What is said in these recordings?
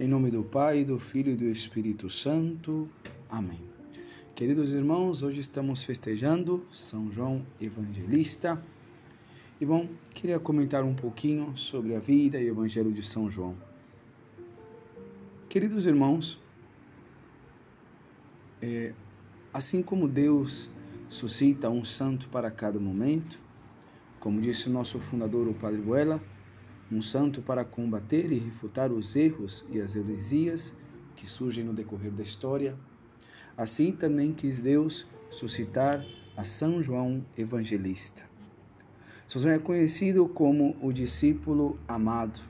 Em nome do Pai, do Filho e do Espírito Santo. Amém. Queridos irmãos, hoje estamos festejando São João Evangelista. E bom, queria comentar um pouquinho sobre a vida e o Evangelho de São João. Queridos irmãos, é, assim como Deus suscita um santo para cada momento, como disse o nosso fundador, o Padre Buela, um santo para combater e refutar os erros e as heresias que surgem no decorrer da história. Assim também quis Deus suscitar a São João Evangelista. São João é conhecido como o discípulo amado,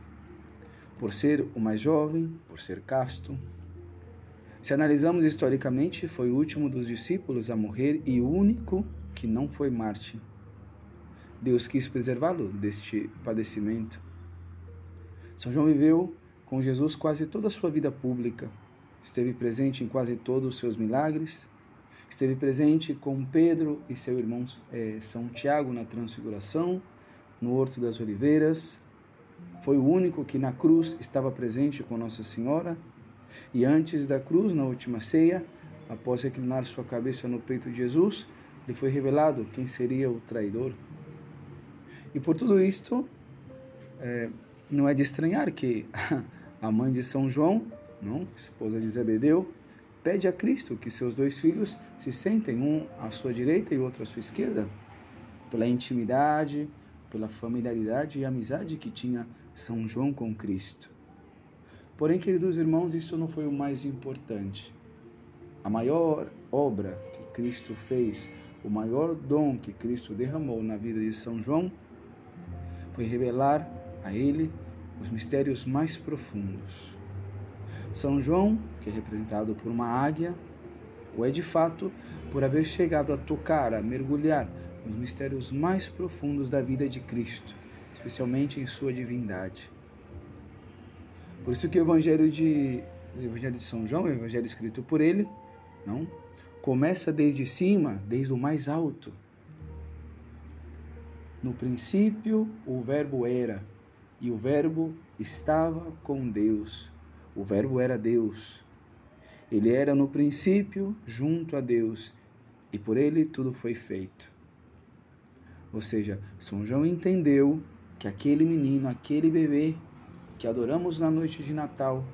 por ser o mais jovem, por ser casto. Se analisamos historicamente, foi o último dos discípulos a morrer e o único que não foi Marte. Deus quis preservá-lo deste padecimento são João viveu com Jesus quase toda a sua vida pública, esteve presente em quase todos os seus milagres, esteve presente com Pedro e seu irmão é, São Tiago na Transfiguração, no Horto das Oliveiras, foi o único que na cruz estava presente com Nossa Senhora, e antes da cruz, na última ceia, após reclinar sua cabeça no peito de Jesus, lhe foi revelado quem seria o traidor. E por tudo isto, é, não é de estranhar que a mãe de São João, não, esposa de Zebedeu, pede a Cristo que seus dois filhos se sentem um à sua direita e outro à sua esquerda, pela intimidade, pela familiaridade e amizade que tinha São João com Cristo. Porém, queridos irmãos, isso não foi o mais importante. A maior obra que Cristo fez, o maior dom que Cristo derramou na vida de São João, foi revelar a ele os mistérios mais profundos. São João, que é representado por uma águia, o é de fato por haver chegado a tocar, a mergulhar nos mistérios mais profundos da vida de Cristo, especialmente em sua divindade. Por isso que o Evangelho de, o Evangelho de São João, o Evangelho escrito por ele, não começa desde cima, desde o mais alto. No princípio, o Verbo era, e o Verbo estava com Deus. O Verbo era Deus. Ele era no princípio junto a Deus, e por ele tudo foi feito. Ou seja, São João entendeu que aquele menino, aquele bebê que adoramos na noite de Natal,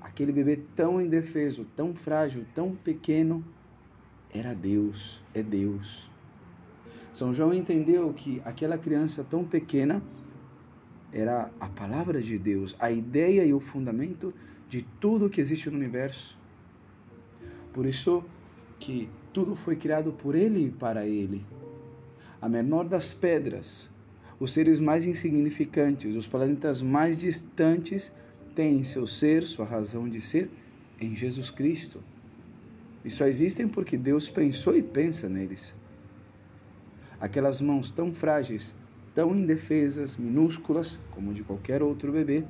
aquele bebê tão indefeso, tão frágil, tão pequeno, era Deus, é Deus. São João entendeu que aquela criança tão pequena era a palavra de Deus, a ideia e o fundamento de tudo que existe no universo. Por isso que tudo foi criado por ele e para ele. A menor das pedras, os seres mais insignificantes, os planetas mais distantes têm seu ser, sua razão de ser em Jesus Cristo. E só existem porque Deus pensou e pensa neles. Aquelas mãos tão frágeis tão indefesas, minúsculas, como de qualquer outro bebê,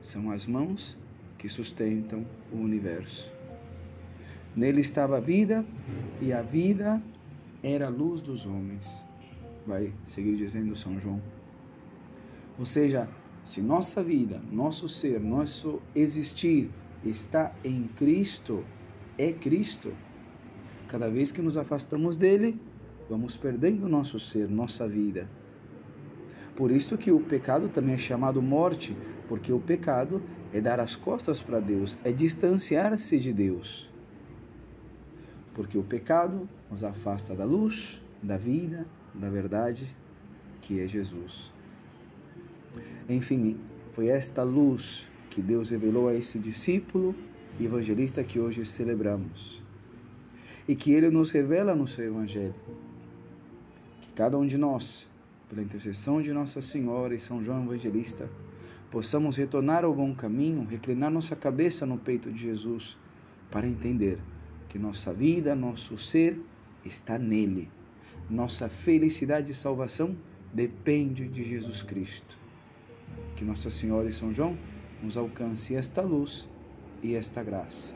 são as mãos que sustentam o universo. Nele estava a vida, e a vida era a luz dos homens. Vai seguir dizendo São João. Ou seja, se nossa vida, nosso ser, nosso existir está em Cristo, é Cristo. Cada vez que nos afastamos dele, vamos perdendo nosso ser, nossa vida. Por isso que o pecado também é chamado morte, porque o pecado é dar as costas para Deus, é distanciar-se de Deus. Porque o pecado nos afasta da luz, da vida, da verdade, que é Jesus. Enfim, foi esta luz que Deus revelou a esse discípulo evangelista que hoje celebramos. E que ele nos revela no seu evangelho. Que cada um de nós pela intercessão de Nossa Senhora e São João Evangelista, possamos retornar ao bom caminho, reclinar nossa cabeça no peito de Jesus, para entender que nossa vida, nosso ser está nele. Nossa felicidade e salvação depende de Jesus Cristo. Que Nossa Senhora e São João nos alcance esta luz e esta graça.